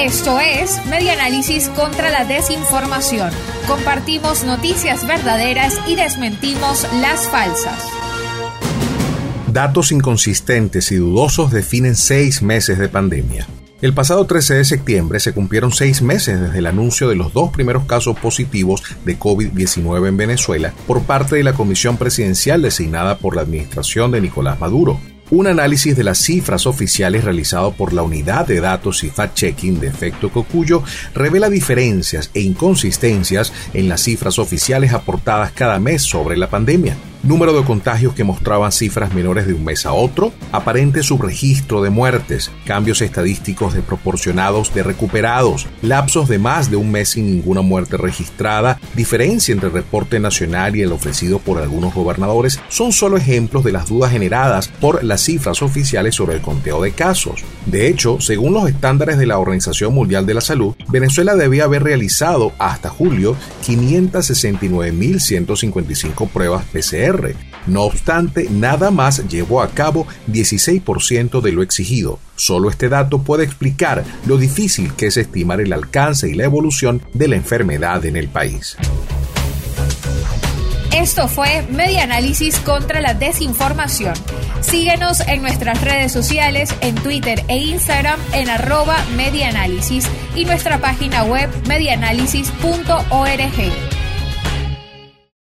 Esto es Media Análisis contra la Desinformación. Compartimos noticias verdaderas y desmentimos las falsas. Datos inconsistentes y dudosos definen seis meses de pandemia. El pasado 13 de septiembre se cumplieron seis meses desde el anuncio de los dos primeros casos positivos de COVID-19 en Venezuela por parte de la Comisión Presidencial designada por la administración de Nicolás Maduro. Un análisis de las cifras oficiales realizado por la Unidad de Datos y Fact-Checking de Efecto Cocuyo revela diferencias e inconsistencias en las cifras oficiales aportadas cada mes sobre la pandemia número de contagios que mostraban cifras menores de un mes a otro, aparente subregistro de muertes, cambios estadísticos desproporcionados de recuperados, lapsos de más de un mes sin ninguna muerte registrada, diferencia entre el reporte nacional y el ofrecido por algunos gobernadores, son solo ejemplos de las dudas generadas por las cifras oficiales sobre el conteo de casos. De hecho, según los estándares de la Organización Mundial de la Salud, Venezuela debía haber realizado hasta julio 569.155 pruebas PCR no obstante, nada más llevó a cabo 16% de lo exigido. Solo este dato puede explicar lo difícil que es estimar el alcance y la evolución de la enfermedad en el país. Esto fue Media Análisis contra la Desinformación. Síguenos en nuestras redes sociales, en Twitter e Instagram en arroba medianálisis y nuestra página web medianálisis.org.